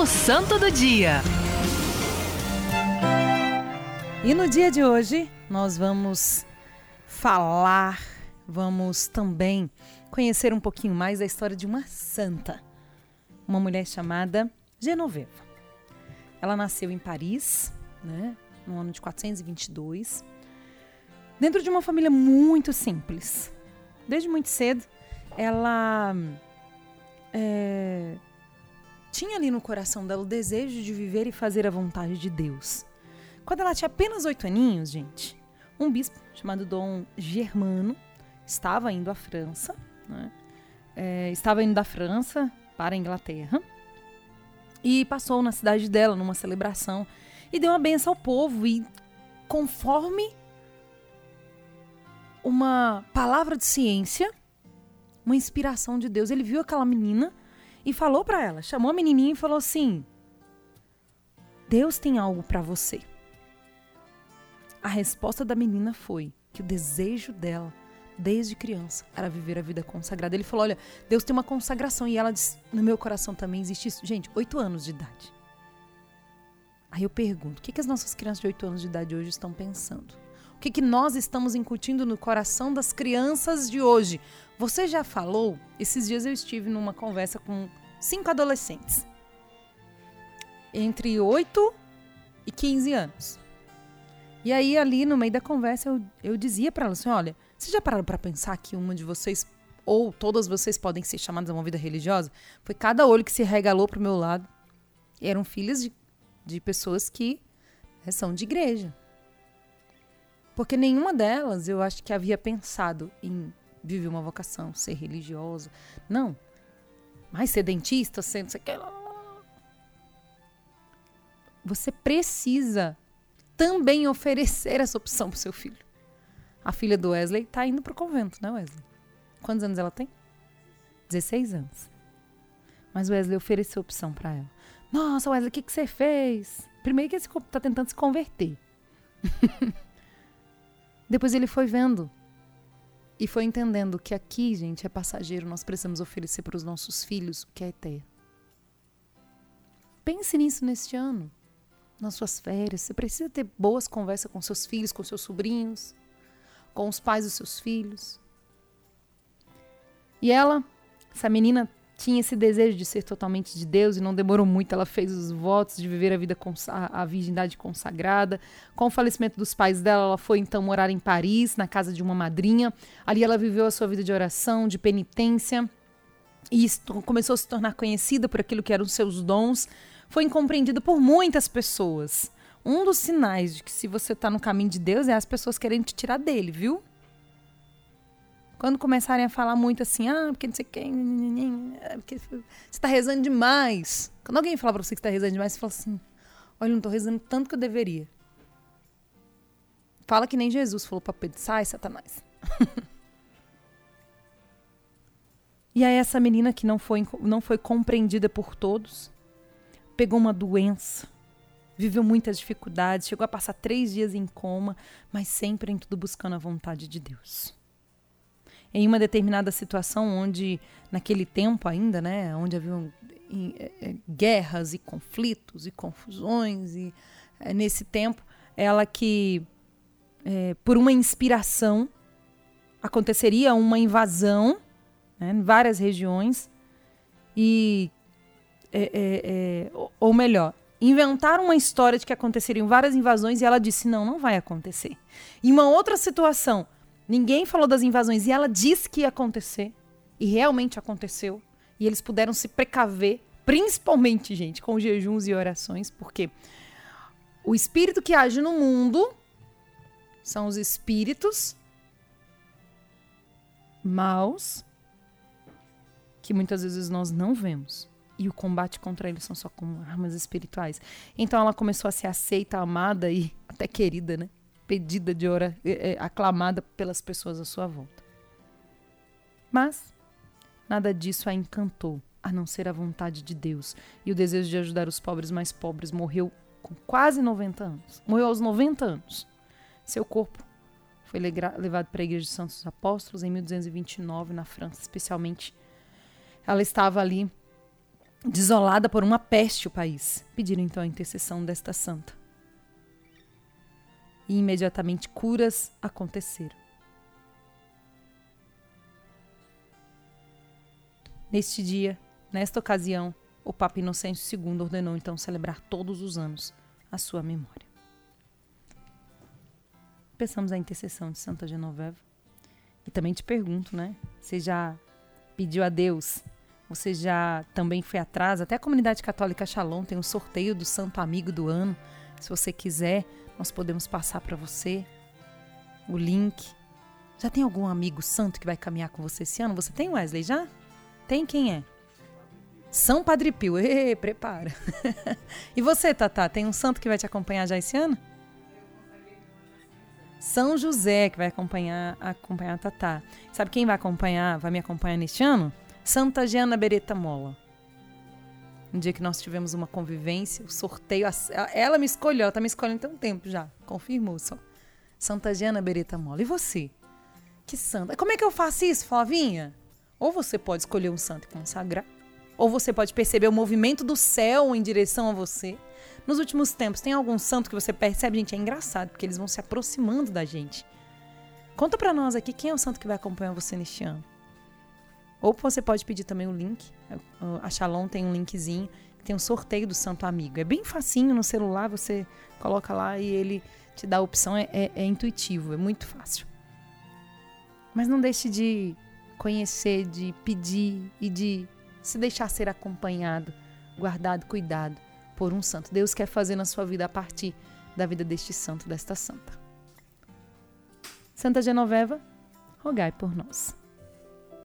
O Santo do Dia. E no dia de hoje, nós vamos falar, vamos também conhecer um pouquinho mais da história de uma santa, uma mulher chamada Genoveva. Ela nasceu em Paris, né, no ano de 422, dentro de uma família muito simples. Desde muito cedo, ela é, tinha ali no coração dela o desejo de viver e fazer a vontade de Deus. Quando ela tinha apenas oito aninhos, gente, um bispo chamado Dom Germano estava indo à França, né? é, estava indo da França para a Inglaterra e passou na cidade dela numa celebração e deu uma benção ao povo e conforme uma palavra de ciência, uma inspiração de Deus, ele viu aquela menina e falou para ela, chamou a menininha e falou assim: Deus tem algo para você. A resposta da menina foi que o desejo dela, desde criança, era viver a vida consagrada. Ele falou: Olha, Deus tem uma consagração. E ela disse: No meu coração também existe isso. Gente, oito anos de idade. Aí eu pergunto: o que, que as nossas crianças de oito anos de idade hoje estão pensando? O que, que nós estamos incutindo no coração das crianças de hoje? Você já falou? Esses dias eu estive numa conversa com cinco adolescentes. Entre 8 e 15 anos. E aí, ali no meio da conversa, eu, eu dizia para elas assim: olha, vocês já pararam para pensar que uma de vocês, ou todas vocês, podem ser chamadas a uma vida religiosa? Foi cada olho que se regalou pro meu lado. E eram filhas de, de pessoas que né, são de igreja. Porque nenhuma delas eu acho que havia pensado em viver uma vocação, ser religiosa. Não. Mas ser dentista, ser não sei o que. Você precisa também oferecer essa opção para seu filho. A filha do Wesley está indo para o convento, né, Wesley? Quantos anos ela tem? 16 anos. Mas Wesley ofereceu opção para ela. Nossa, Wesley, o que, que você fez? Primeiro que ele está tentando se converter. Depois ele foi vendo e foi entendendo que aqui, gente, é passageiro, nós precisamos oferecer para os nossos filhos o que é eterno. Pense nisso neste ano, nas suas férias. Você precisa ter boas conversas com seus filhos, com seus sobrinhos, com os pais dos seus filhos. E ela, essa menina, tinha esse desejo de ser totalmente de Deus e não demorou muito. Ela fez os votos de viver a vida a virgindade consagrada. Com o falecimento dos pais dela, ela foi então morar em Paris, na casa de uma madrinha. Ali ela viveu a sua vida de oração, de penitência e começou a se tornar conhecida por aquilo que eram seus dons. Foi incompreendida por muitas pessoas. Um dos sinais de que se você está no caminho de Deus é as pessoas querendo te tirar dele, viu? Quando começarem a falar muito assim, ah, porque não sei quem, é porque você está rezando demais. Quando alguém fala para você que está rezando demais, você fala assim, olha, não estou rezando tanto que eu deveria. Fala que nem Jesus falou para Pedro, sai, Satanás. e aí essa menina que não foi, não foi compreendida por todos, pegou uma doença, viveu muitas dificuldades, chegou a passar três dias em coma, mas sempre em tudo buscando a vontade de Deus em uma determinada situação onde, naquele tempo ainda, né, onde haviam é, é, guerras e conflitos e confusões, e é, nesse tempo, ela que, é, por uma inspiração, aconteceria uma invasão né, em várias regiões, e, é, é, ou melhor, inventaram uma história de que aconteceriam várias invasões e ela disse: não, não vai acontecer. Em uma outra situação, Ninguém falou das invasões e ela disse que ia acontecer. E realmente aconteceu. E eles puderam se precaver, principalmente, gente, com jejuns e orações, porque o espírito que age no mundo são os espíritos maus que muitas vezes nós não vemos. E o combate contra eles são só com armas espirituais. Então ela começou a ser aceita, amada e até querida, né? Pedida de hora, é, é, aclamada pelas pessoas à sua volta. Mas nada disso a encantou, a não ser a vontade de Deus e o desejo de ajudar os pobres mais pobres. Morreu com quase 90 anos. Morreu aos 90 anos. Seu corpo foi levado para a Igreja de Santos Apóstolos em 1229, na França, especialmente. Ela estava ali desolada por uma peste o país. Pediram então a intercessão desta santa. E imediatamente curas aconteceram. Neste dia, nesta ocasião, o Papa Inocêncio II ordenou então celebrar todos os anos a sua memória. Pensamos a intercessão de Santa Genoveva. E também te pergunto, né? Você já pediu a Deus? Você já também foi atrás? Até a comunidade católica Shalom tem um sorteio do Santo Amigo do Ano. Se você quiser, nós podemos passar para você o link. Já tem algum amigo santo que vai caminhar com você esse ano? Você tem, Wesley, já? Tem quem é? São Padre Pio. Ê, prepara. e você, Tatá, tem um santo que vai te acompanhar já esse ano? São José, que vai acompanhar, acompanhar a Tatá. Sabe quem vai acompanhar, vai me acompanhar neste ano? Santa Giana Beretta Mola. Um dia que nós tivemos uma convivência, o sorteio, ela me escolheu, ela tá me escolhendo tem um tempo já, confirmou só. Santa Giana Beretta Mola. E você? Que santa. Como é que eu faço isso, Flavinha? Ou você pode escolher um santo e consagrar, ou você pode perceber o movimento do céu em direção a você. Nos últimos tempos, tem algum santo que você percebe? Gente, é engraçado, porque eles vão se aproximando da gente. Conta para nós aqui quem é o santo que vai acompanhar você neste ano. Ou você pode pedir também o link. A Shalom tem um linkzinho, tem um sorteio do Santo Amigo. É bem facinho no celular, você coloca lá e ele te dá a opção. É, é, é intuitivo, é muito fácil. Mas não deixe de conhecer, de pedir e de se deixar ser acompanhado, guardado, cuidado por um santo. Deus quer fazer na sua vida a partir da vida deste santo, desta santa. Santa Genoveva, rogai por nós.